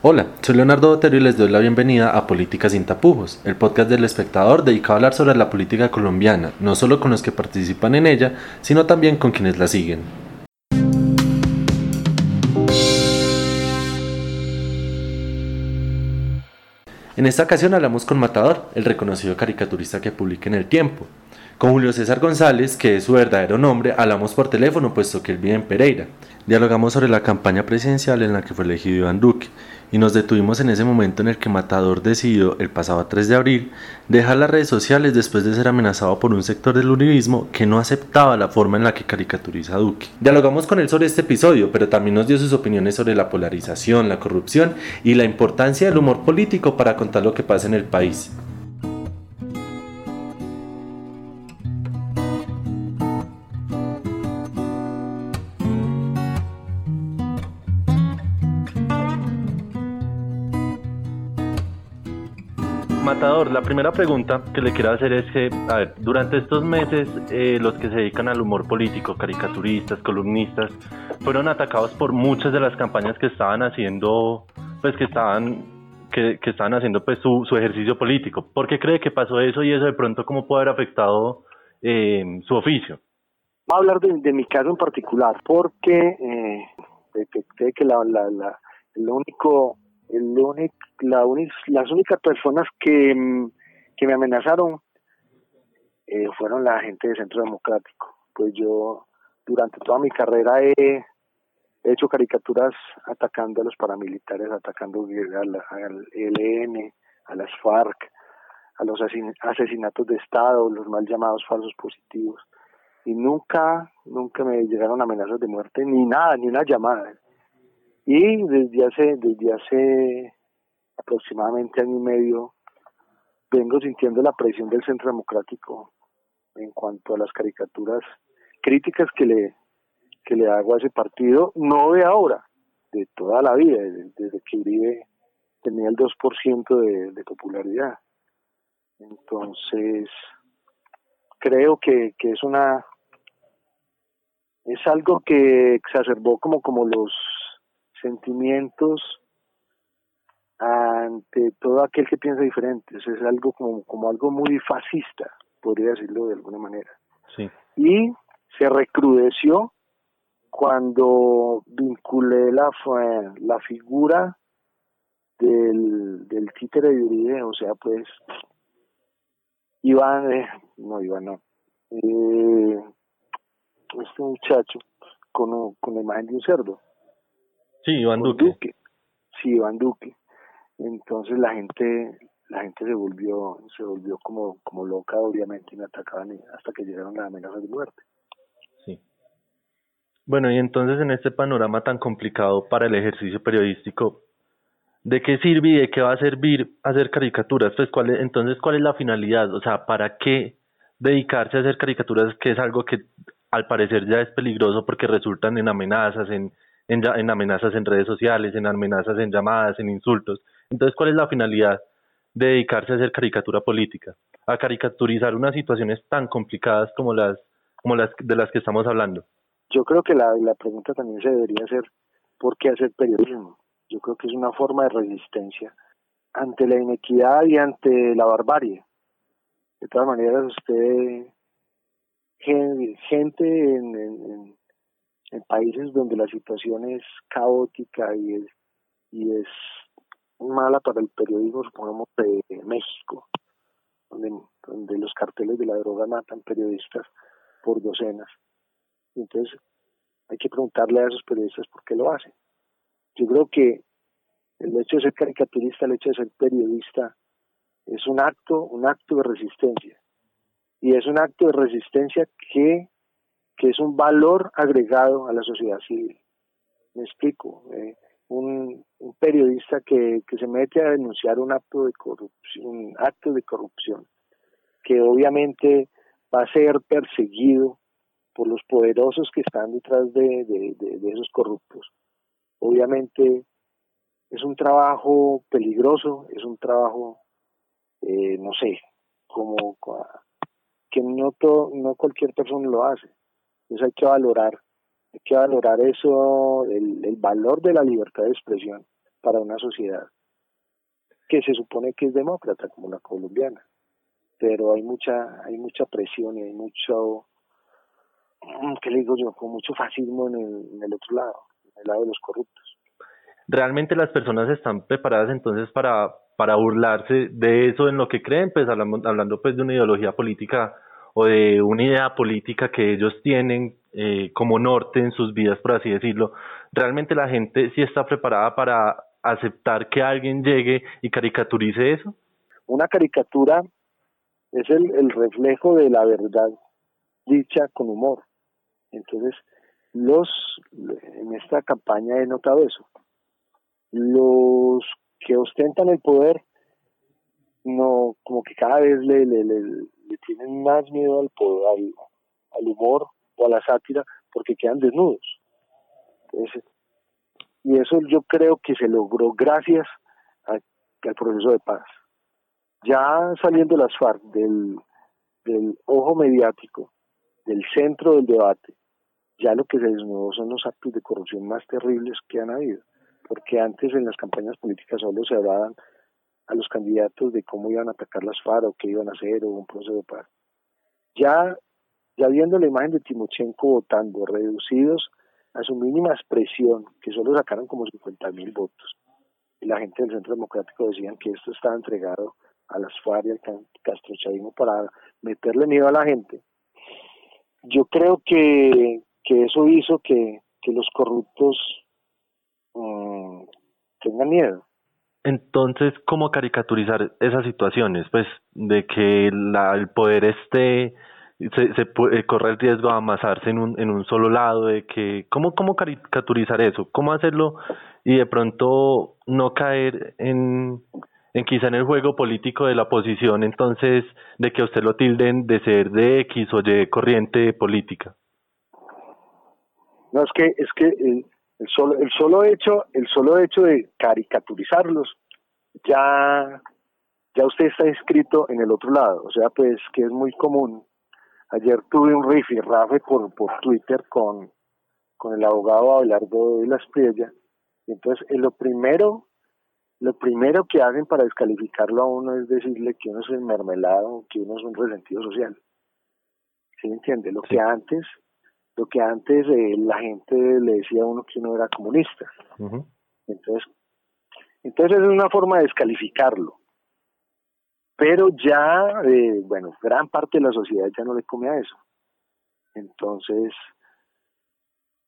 Hola, soy Leonardo Botero y les doy la bienvenida a Política sin tapujos, el podcast del espectador dedicado a hablar sobre la política colombiana, no solo con los que participan en ella, sino también con quienes la siguen. En esta ocasión hablamos con Matador, el reconocido caricaturista que publica en El Tiempo. Con Julio César González, que es su verdadero nombre, hablamos por teléfono puesto que él vive en Pereira. Dialogamos sobre la campaña presidencial en la que fue elegido Iván Duque y nos detuvimos en ese momento en el que Matador decidió, el pasado 3 de abril, dejar las redes sociales después de ser amenazado por un sector del uribismo que no aceptaba la forma en la que caricaturiza a Duque. Dialogamos con él sobre este episodio, pero también nos dio sus opiniones sobre la polarización, la corrupción y la importancia del humor político para contar lo que pasa en el país. La primera pregunta que le quiero hacer es que, a ver, durante estos meses eh, los que se dedican al humor político, caricaturistas, columnistas, fueron atacados por muchas de las campañas que estaban haciendo, pues que estaban, que, estaban haciendo pues su, ejercicio político. ¿Por qué cree que pasó eso y eso de pronto cómo puede haber afectado eh, su oficio? Voy a hablar de, mi caso en particular, porque eh, detecté que la, la, la, el único el único, la las únicas personas que, mm, me amenazaron eh, fueron la gente de Centro Democrático. Pues yo durante toda mi carrera he, hecho caricaturas atacando a los paramilitares, atacando al, ELN, a las FARC, a los asesinatos de Estado, los mal llamados falsos positivos. Y nunca, nunca me llegaron amenazas de muerte, ni nada, ni una llamada. Y desde hace, desde hace aproximadamente año y medio vengo sintiendo la presión del Centro Democrático en cuanto a las caricaturas críticas que le, que le hago a ese partido, no de ahora, de toda la vida, desde, que Uribe tenía el 2% de, de popularidad. Entonces, creo que, que es una es algo que exacerbó como como los sentimientos ante todo aquel que piensa diferente. es algo como, como algo muy fascista, podría decirlo de alguna manera. Sí. Y se recrudeció cuando vinculé la, la figura del, del títere de Uribe, o sea, pues, Iván, eh, no, Iván no, eh, este muchacho con, con la imagen de un cerdo. Sí, Iván Duque. Sí, Iván Duque. Entonces la gente la gente se volvió se volvió como como loca obviamente y me atacaban hasta que llegaron las amenazas de muerte. Sí. Bueno, y entonces en este panorama tan complicado para el ejercicio periodístico, ¿de qué sirve y de qué va a servir hacer caricaturas? Pues, ¿cuál entonces, ¿cuál es la finalidad? O sea, ¿para qué dedicarse a hacer caricaturas que es algo que al parecer ya es peligroso porque resultan en amenazas, en en, en amenazas en redes sociales, en amenazas en llamadas, en insultos. Entonces, ¿cuál es la finalidad de dedicarse a hacer caricatura política? A caricaturizar unas situaciones tan complicadas como las, como las de las que estamos hablando. Yo creo que la, la pregunta también se debería hacer, ¿por qué hacer periodismo? Yo creo que es una forma de resistencia ante la inequidad y ante la barbarie. De todas maneras, usted, gente en, en países donde la situación es caótica y es, y es mala para el periodismo, supongamos de México, donde, donde los carteles de la droga matan periodistas por docenas. Entonces, hay que preguntarle a esos periodistas por qué lo hacen. Yo creo que el hecho de ser caricaturista, el hecho de ser periodista, es un acto, un acto de resistencia. Y es un acto de resistencia que que es un valor agregado a la sociedad civil. Me explico. Eh, un, periodista que, que se mete a denunciar un acto de corrupción, un acto de corrupción, que obviamente va a ser perseguido por los poderosos que están detrás de, de, esos corruptos. Obviamente es un trabajo peligroso, es un trabajo, eh, no sé, como que no, no cualquier persona lo hace. Entonces hay que valorar, hay que valorar eso, el, valor de la libertad de expresión. para una sociedad que se supone que es demócrata como la colombiana. Pero hay mucha hay mucha presión y hay mucho mm, qué le digo yo con mucho fascismo en el, otro lado en el lado de los corruptos. Realmente las personas están preparadas entonces para para burlarse de eso en lo que creen pues hablando, hablando pues de una ideología política o de una idea política que ellos tienen eh, como norte en sus vidas por así decirlo realmente la gente sí está preparada para aceptar que alguien llegue y caricaturice eso una caricatura es el, el reflejo de la verdad dicha con humor. Entonces, los en esta campaña he notado eso. Los que ostentan el poder no como que cada vez le, le, le, tienen más miedo al poder, al, humor o a la sátira porque quedan desnudos. y eso yo creo que se logró gracias al proceso de paz ya saliendo las FARC del, del ojo mediático, del centro del debate, ya lo que se desnudó son los actos de corrupción más terribles que han habido, porque antes en las campañas políticas solo se hablaban a los candidatos de cómo iban a atacar las FARC o qué iban a hacer o un proceso de paz. Ya, ya viendo la imagen de Timochenko votando, reducidos a su mínima expresión, que solo sacaron como 50 mil votos, y la gente del Centro Democrático decían que esto estaba entregado a las FARC y al castrochavismo para meterle miedo a la gente. Yo creo que, que eso hizo que, que los corruptos mm, tengan miedo. Entonces, ¿cómo caricaturizar esas situaciones? Pues de que la, el poder esté, se, se puede, corre el riesgo de amasarse en un, en un solo lado, de que, ¿cómo, ¿cómo caricaturizar eso? ¿Cómo hacerlo y de pronto no caer en, en quizá en el juego político de la oposición, entonces, de que usted lo tilden de ser de X o Y corriente política. No, es que, es que el, solo, el solo hecho, el solo hecho de caricaturizarlos, ya, ya usted está inscrito en el otro lado, o sea, pues que es muy común. Ayer tuve un rafe por, por Twitter con, con el abogado Abelardo de las Priella, y entonces en lo primero lo primero que hacen para descalificarlo a uno es decirle que uno es un mermelado, que uno es un resentido social. ¿Sí me entiende? Lo que antes, lo que antes eh, la gente le decía a uno que uno era comunista. Entonces, entonces es una forma de descalificarlo. Pero ya, eh, bueno, gran parte de la sociedad ya no le come a eso. Entonces,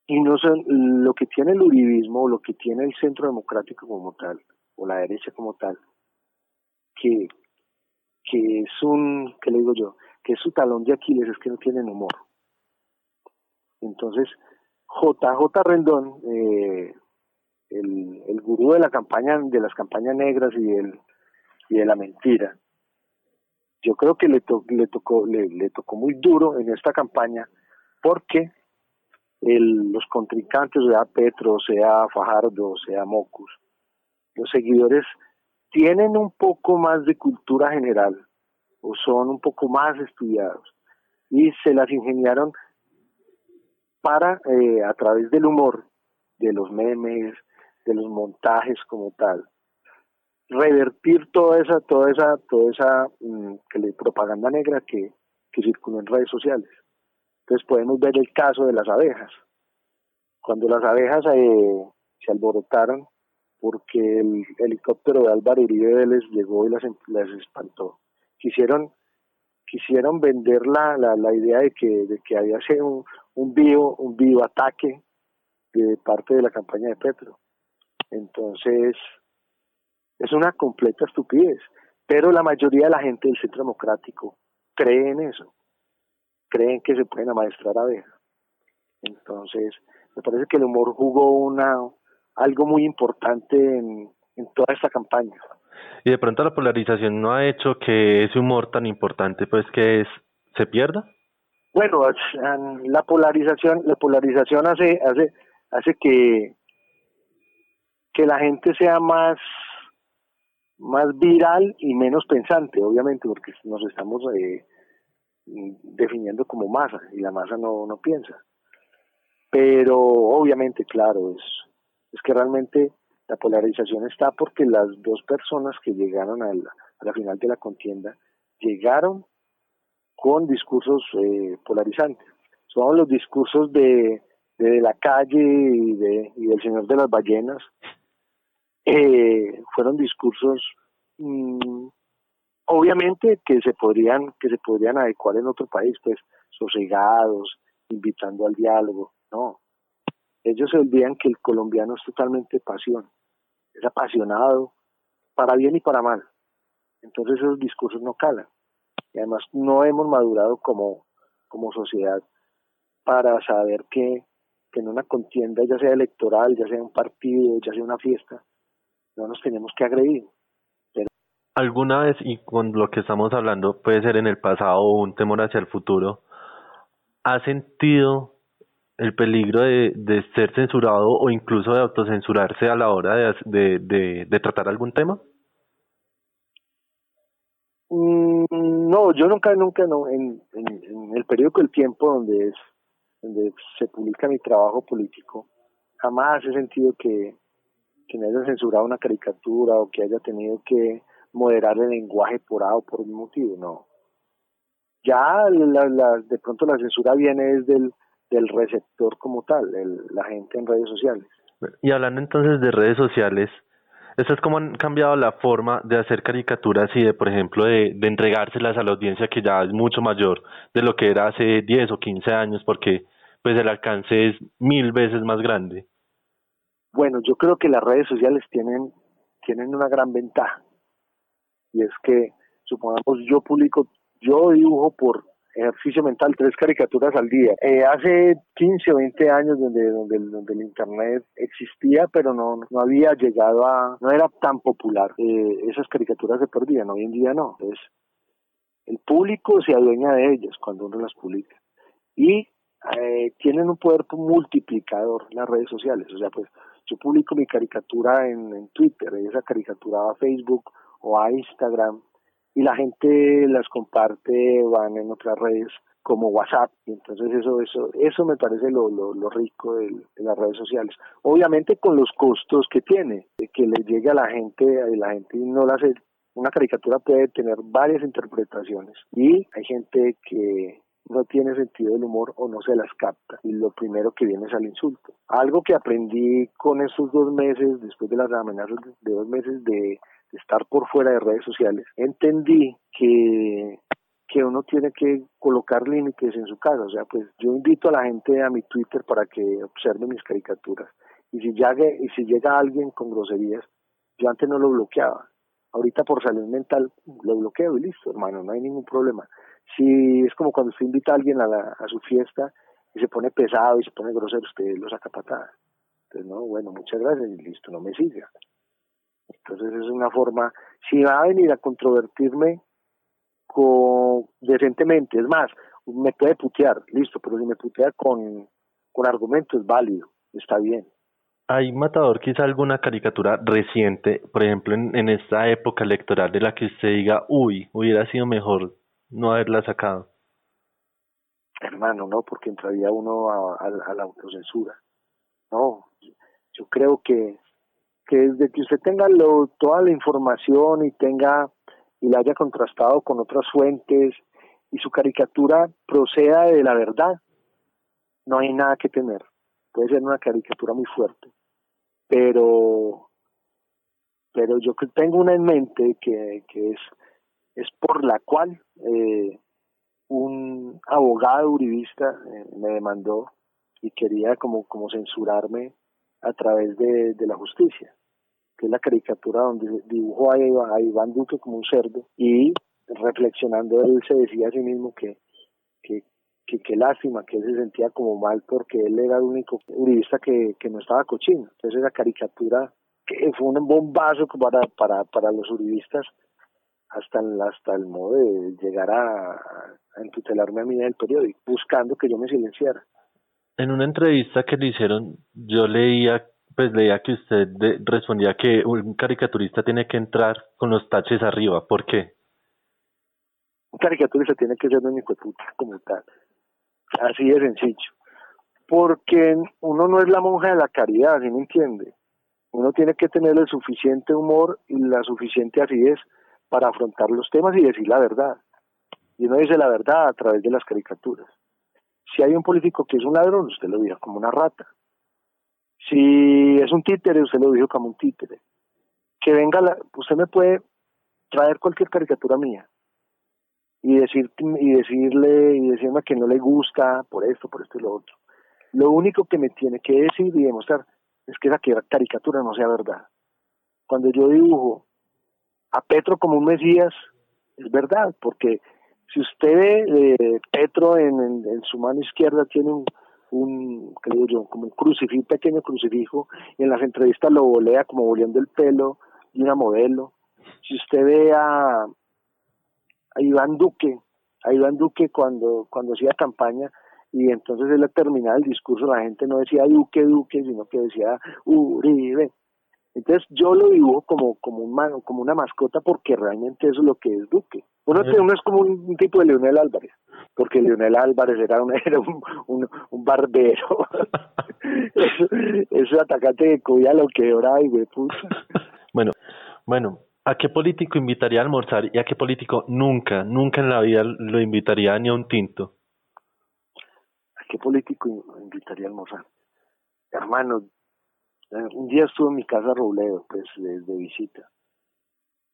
y no son, lo que tiene el uribismo, lo que tiene el centro democrático como tal, o la derecha como tal, que, que es un, que le digo yo, que es su talón de Aquiles, es que no tienen humor. Entonces, JJ Rendón, eh, el, el gurú de la campaña, de las campañas negras y, y de la mentira, yo creo que le, le tocó le, le, tocó muy duro en esta campaña porque el, los contrincantes, sea Petro, sea Fajardo, sea Mocus, los seguidores tienen un poco más de cultura general o son un poco más estudiados y se las ingeniaron para, eh, a través del humor, de los memes, de los montajes como tal, revertir toda esa, toda esa, toda esa mm, propaganda negra que, circuló en redes sociales. Entonces podemos ver el caso de las abejas. Cuando las abejas eh, se alborotaron porque el helicóptero de Álvaro Uribe Vélez llegó y las, las espantó. Quisieron quisieron vender la, la, la idea de que, de que había sido un, un vivo, un vivo ataque de parte de la campaña de Petro. Entonces, es una completa estupidez. Pero la mayoría de la gente del centro democrático cree en eso. Creen que se pueden amaestrar abejas. Entonces, me parece que el humor jugó una, algo muy importante en, toda esta campaña. Y de pronto la polarización no ha hecho que ese humor tan importante, pues que es, se pierda. Bueno, la polarización, la polarización hace, hace, hace que, que la gente sea más, más viral y menos pensante, obviamente, porque nos estamos eh, definiendo como masa y la masa no, no piensa. Pero obviamente, claro, es, es que realmente La polarización está porque las dos personas que llegaron a la, final de la contienda llegaron con discursos eh, polarizantes. Son los discursos de, la calle y, de, y del señor de las ballenas. Eh, fueron discursos mm, obviamente que se podrían que se podrían adecuar en otro país pues sosegados invitando al diálogo no ellos se olvidan que el colombiano es totalmente pasión es apasionado para bien y para mal entonces esos discursos no calan y además no hemos madurado como como sociedad para saber que, que en una contienda ya sea electoral ya sea un partido ya sea una fiesta no nos tenemos que agredir alguna vez, y con lo que estamos hablando puede ser en el pasado o un temor hacia el futuro, ¿ha sentido el peligro de, de ser censurado o incluso de autocensurarse a la hora de, de, de, tratar algún tema? No, yo nunca, nunca, no. En, en, el periódico El Tiempo, donde es donde se publica mi trabajo político, jamás he sentido que, que me haya censurado una caricatura o que haya tenido que moderar el lenguaje por A por un motivo, no. Ya la, de pronto la censura viene desde el del receptor como tal, el, la gente en redes sociales. Y hablando entonces de redes sociales, ¿eso es como han cambiado la forma de hacer caricaturas y de, por ejemplo, de, de entregárselas a la audiencia que ya es mucho mayor de lo que era hace 10 o 15 años, porque pues el alcance es mil veces más grande? Bueno, yo creo que las redes sociales tienen, tienen una gran ventaja y es que, supongamos, yo publico, yo dibujo por ejercicio mental tres caricaturas al día. Eh, hace 15 o 20 años donde, donde, donde el Internet existía, pero no, no había llegado a, no era tan popular. Eh, esas caricaturas se perdían, hoy en día no. Entonces, el público se adueña de ellas cuando uno las publica. Y eh, tienen un poder multiplicador las redes sociales. O sea, pues yo publico mi caricatura en, en Twitter, esa caricatura a Facebook o a Instagram y la gente las comparte, van en otras redes como WhatsApp, y entonces eso, eso, eso me parece lo, lo, lo rico de, las redes sociales. Obviamente con los costos que tiene, de que le llegue a la gente, y la gente no la hace, una caricatura puede tener varias interpretaciones y hay gente que no tiene sentido del humor o no se las capta y lo primero que viene es al insulto. Algo que aprendí con esos dos meses, después de las amenazas de dos meses de estar por fuera de redes sociales, entendí que que uno tiene que colocar límites en su casa. O sea, pues yo invito a la gente a mi Twitter para que observe mis caricaturas. Y si, llegue, y si llega alguien con groserías, yo antes no lo bloqueaba. Ahorita por salud mental lo bloqueo y listo, hermano, no hay ningún problema. Si es como cuando usted invita a alguien a, a su fiesta y se pone pesado y se pone grosero, usted lo saca patada. Entonces, no, bueno, muchas gracias y listo, no me siga. Entonces es una forma, si va a venir a controvertirme con, decentemente, es más, me puede putear, listo, pero si me putea con, con argumentos, válido, está bien. ¿Hay, Matador, quizá alguna caricatura reciente, por ejemplo, en, en esta época electoral de la que usted diga, uy, hubiera sido mejor no haberla sacado? Hermano, no, porque entraría uno a, a la autocensura. No, yo creo que que desde que usted tenga toda la información y tenga y la haya contrastado con otras fuentes y su caricatura proceda de la verdad, no hay nada que temer. Puede ser una caricatura muy fuerte, pero pero yo tengo una en mente que, que es es por la cual eh, un abogado uribista eh, me demandó y quería como como censurarme a través de, de la justicia que es la caricatura donde dibujó a, Iván Duque como un cerdo y reflexionando él se decía a sí mismo que que, que, lástima, que él se sentía como mal porque él era el único uribista que, que no estaba cochino. Entonces esa caricatura que fue un bombazo para, para, para los uribistas hasta el, hasta el modo de llegar a, a entutelarme a mí del periódico, buscando que yo me silenciara. En una entrevista que le hicieron, yo leía pues leía que usted respondía que un caricaturista tiene que entrar con los taches arriba. ¿Por qué? Un caricaturista tiene que ser un hijo como tal. Así de sencillo. Porque uno no es la monja de la caridad, ¿sí me entiende? Uno tiene que tener el suficiente humor y la suficiente acidez para afrontar los temas y decir la verdad. Y uno dice la verdad a través de las caricaturas. Si hay un político que es un ladrón, usted lo dijo como una rata. Si es un títere, usted lo dijo como un títere. Que venga, la, usted me puede traer cualquier caricatura mía y decir y decirle y decirme que no le gusta por esto, por esto y lo otro. Lo único que me tiene que decir y demostrar es que esa caricatura no sea verdad. Cuando yo dibujo a Petro como un Mesías, es verdad, porque si usted ve eh, Petro en, su mano izquierda tiene un, un digo yo, como un crucifijo, pequeño crucifijo, y en las entrevistas lo volea como volviendo el pelo de una modelo. Si usted ve a, a Iván Duque, a Iván Duque cuando, cuando hacía campaña, y entonces él terminaba el discurso, la gente no decía Duque, Duque, sino que decía Uribe. Entonces yo lo dibujo como, como, un, como una mascota porque realmente eso es lo que es Duque. Uno, uno es como un, tipo de Leonel Álvarez, porque Leonel Álvarez era un, era un, un, barbero. eso, eso atacante de cubía lo que era y güey. Bueno, bueno, ¿a qué político invitaría a almorzar y a qué político nunca, nunca en la vida lo invitaría ni a un tinto? ¿A qué político invitaría a almorzar? Hermano, un día estuve en mi casa Robledo, pues, de, visita.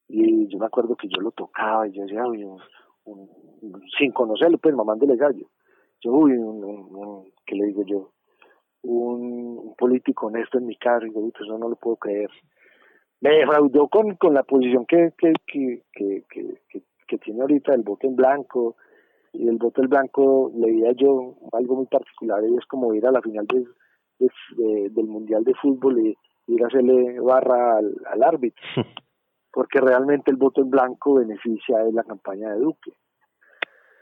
Y yo me acuerdo que yo lo tocaba y yo decía, uy, sin conocerlo, pues, mamándole gallo. Yo, uy, un, ¿qué le digo yo? Un, político honesto en mi casa, y digo, eso no lo puedo creer. Me defraudó con, con la posición que, que, que, que, que, tiene ahorita el voto en blanco, y el voto en blanco leía yo algo muy particular, y es como ir a la final de del Mundial de Fútbol y ir a hacerle barra al, árbitro, porque realmente el voto en blanco beneficia de la campaña de Duque.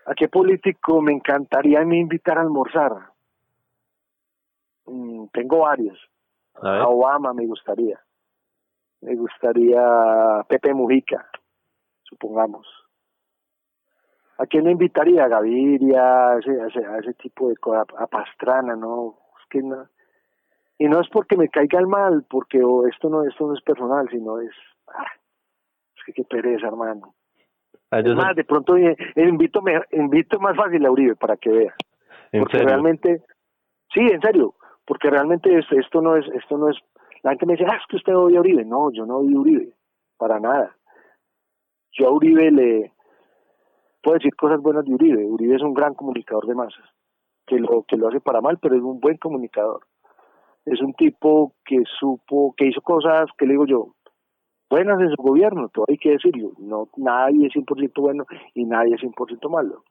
¿A qué político me encantaría me invitar a almorzar? Mm, tengo varios. A, Obama me gustaría. Me gustaría Pepe Mujica, supongamos. ¿A quién me invitaría? A Gaviria, a ese, a ese, tipo de cosas, a Pastrana, ¿no? Es que no, y no es porque me caiga el mal, porque esto no esto no es personal, sino es, ah, es que qué pereza, hermano. Además, ah, de pronto eh, invito, me, invito más fácil a Uribe para que vea. Porque realmente, sí, en serio, porque realmente esto, esto no es, esto no es, la gente me dice, ah, es que usted odia a Uribe. No, yo no odio a Uribe, para nada. Yo a Uribe le puedo decir cosas buenas de Uribe. Uribe es un gran comunicador de masas, que lo, que lo hace para mal, pero es un buen comunicador es un tipo que supo, que hizo cosas, que le digo yo, buenas en su gobierno, todo hay que decirlo, no nadie es 100% bueno y nadie es 100% malo.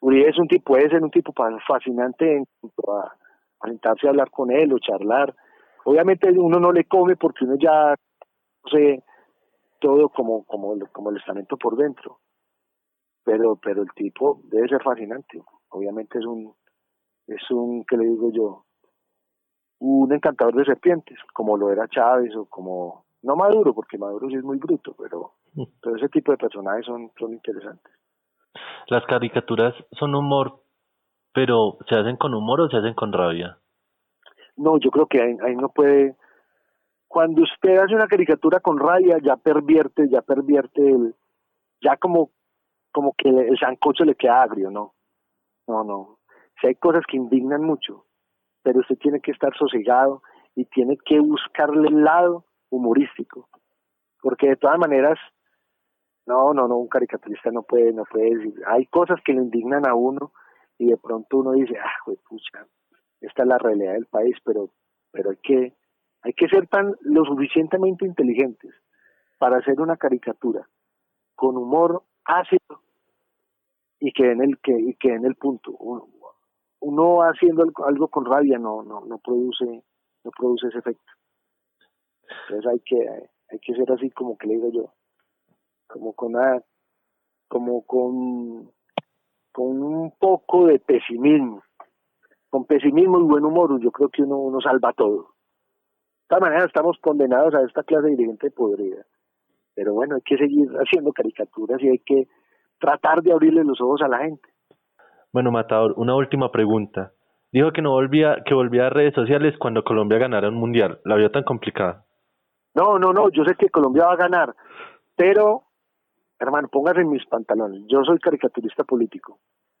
Uribe es un tipo, puede ser un tipo fascinante en cuanto a, sentarse a hablar con él o charlar. Obviamente uno no le come porque uno ya sé todo como, como, como el estamento por dentro. Pero, pero el tipo debe ser fascinante. Obviamente es un, es un, ¿qué le digo yo? Un encantador de serpientes, como lo era Chávez o como, no Maduro, porque Maduro sí es muy bruto, pero, mm. pero ese tipo de personajes son, son interesantes. Las caricaturas son humor, pero ¿se hacen con humor o se hacen con rabia? No, yo creo que ahí, no puede... Cuando usted hace una caricatura con rabia, ya pervierte, ya pervierte el... Ya como, como que el sancocho le queda agrio, ¿no? No, no. Si hay cosas que indignan mucho, pero usted tiene que estar sosegado y tiene que buscarle el lado humorístico, porque de todas maneras, no, no, no, un caricaturista no puede, no puede decir, hay cosas que le indignan a uno y de pronto uno dice, ah, pues pucha, esta es la realidad del país, pero, pero hay que, hay que ser tan lo suficientemente inteligentes para hacer una caricatura con humor ácido y que en el que y que en el punto uno haciendo algo con rabia no, no, no produce, no produce ese efecto. Entonces hay que, hay que ser así como que le digo yo, como con una, como con, con un poco de pesimismo. Con pesimismo y buen humor, yo creo que uno, uno salva todo. De todas maneras estamos condenados a esta clase de dirigente podrida. Pero bueno, hay que seguir haciendo caricaturas y hay que tratar de abrirle los ojos a la gente. Bueno, Matador, una última pregunta. Dijo que no volvía, que volvía a redes sociales cuando Colombia ganara un mundial. ¿La vio tan complicada? No, no, no, yo sé que Colombia va a ganar, pero, hermano, póngase en mis pantalones. Yo soy caricaturista político.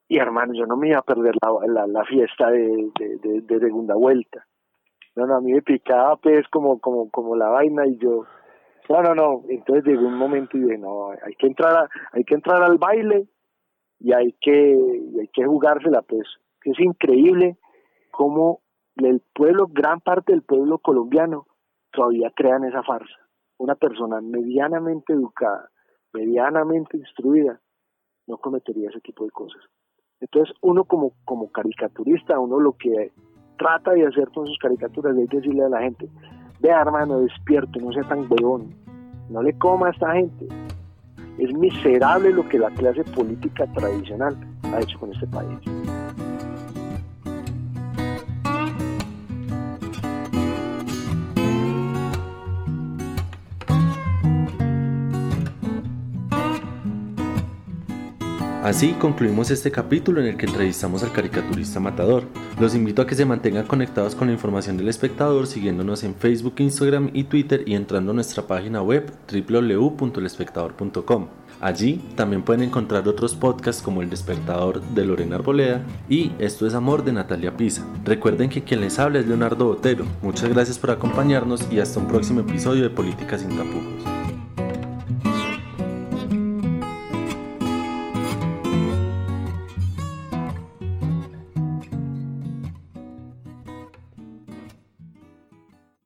Y hermano, yo no me iba a perder la, la, fiesta de, de, segunda vuelta. No, no, a mí me picaba pues como, como, como la vaina y yo, no, no, no. Entonces llegó un momento y dije, no, hay que entrar, hay que entrar al baile y hay que, y hay que jugársela pues. Es increíble cómo el pueblo, gran parte del pueblo colombiano todavía crean esa farsa. Una persona medianamente educada, medianamente instruida, no cometería ese tipo de cosas. Entonces uno como, como caricaturista, uno lo que trata de hacer con sus caricaturas es decirle a la gente, vea hermano, despierto, no sea tan huevón, no le coma a esta gente. Es miserable lo que la clase política tradicional ha hecho con este país. Así concluimos este capítulo en el que entrevistamos al caricaturista Matador. Los invito a que se mantengan conectados con la información del espectador siguiéndonos en Facebook, Instagram y Twitter y entrando a nuestra página web www.elespectador.com. Allí también pueden encontrar otros podcasts como El Despertador de Lorena Arboleda y Esto es Amor de Natalia Pisa. Recuerden que quien les habla es Leonardo Botero. Muchas gracias por acompañarnos y hasta un próximo episodio de Política sin tapujos.